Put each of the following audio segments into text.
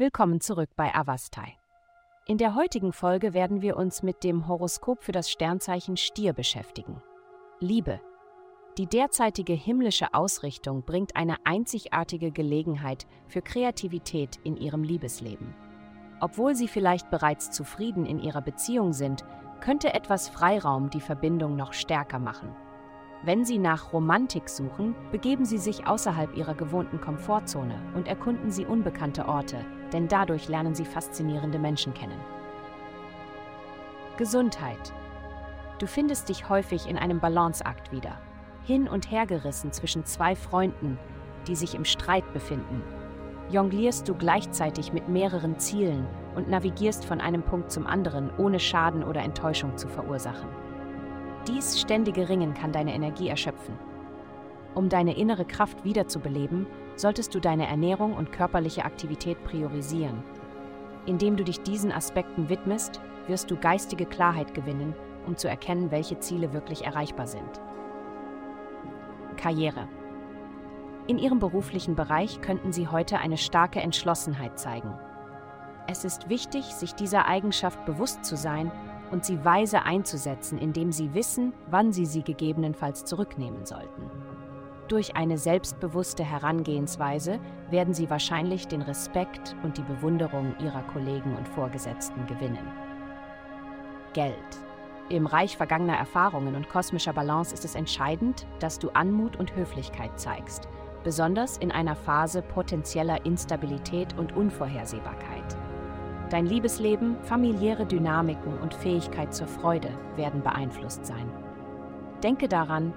Willkommen zurück bei Avastai. In der heutigen Folge werden wir uns mit dem Horoskop für das Sternzeichen Stier beschäftigen. Liebe. Die derzeitige himmlische Ausrichtung bringt eine einzigartige Gelegenheit für Kreativität in ihrem Liebesleben. Obwohl Sie vielleicht bereits zufrieden in Ihrer Beziehung sind, könnte etwas Freiraum die Verbindung noch stärker machen. Wenn Sie nach Romantik suchen, begeben Sie sich außerhalb Ihrer gewohnten Komfortzone und erkunden Sie unbekannte Orte, denn dadurch lernen Sie faszinierende Menschen kennen. Gesundheit. Du findest dich häufig in einem Balanceakt wieder, hin und her gerissen zwischen zwei Freunden, die sich im Streit befinden. Jonglierst du gleichzeitig mit mehreren Zielen und navigierst von einem Punkt zum anderen, ohne Schaden oder Enttäuschung zu verursachen. Dies ständige Ringen kann deine Energie erschöpfen. Um deine innere Kraft wiederzubeleben, solltest du deine Ernährung und körperliche Aktivität priorisieren. Indem du dich diesen Aspekten widmest, wirst du geistige Klarheit gewinnen, um zu erkennen, welche Ziele wirklich erreichbar sind. Karriere. In Ihrem beruflichen Bereich könnten Sie heute eine starke Entschlossenheit zeigen. Es ist wichtig, sich dieser Eigenschaft bewusst zu sein und sie weise einzusetzen, indem sie wissen, wann sie sie gegebenenfalls zurücknehmen sollten. Durch eine selbstbewusste Herangehensweise werden sie wahrscheinlich den Respekt und die Bewunderung ihrer Kollegen und Vorgesetzten gewinnen. Geld. Im Reich vergangener Erfahrungen und kosmischer Balance ist es entscheidend, dass du Anmut und Höflichkeit zeigst, besonders in einer Phase potenzieller Instabilität und Unvorhersehbarkeit. Dein Liebesleben, familiäre Dynamiken und Fähigkeit zur Freude werden beeinflusst sein. Denke daran,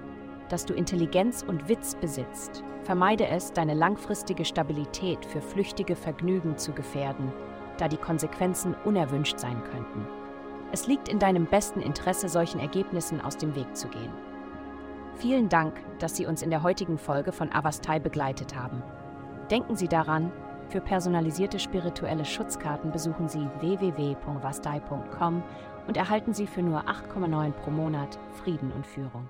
dass du Intelligenz und Witz besitzt. Vermeide es, deine langfristige Stabilität für flüchtige Vergnügen zu gefährden, da die Konsequenzen unerwünscht sein könnten. Es liegt in deinem besten Interesse, solchen Ergebnissen aus dem Weg zu gehen. Vielen Dank, dass Sie uns in der heutigen Folge von Avastai begleitet haben. Denken Sie daran, für personalisierte spirituelle Schutzkarten besuchen Sie www.vastai.com und erhalten Sie für nur 8,9 pro Monat Frieden und Führung.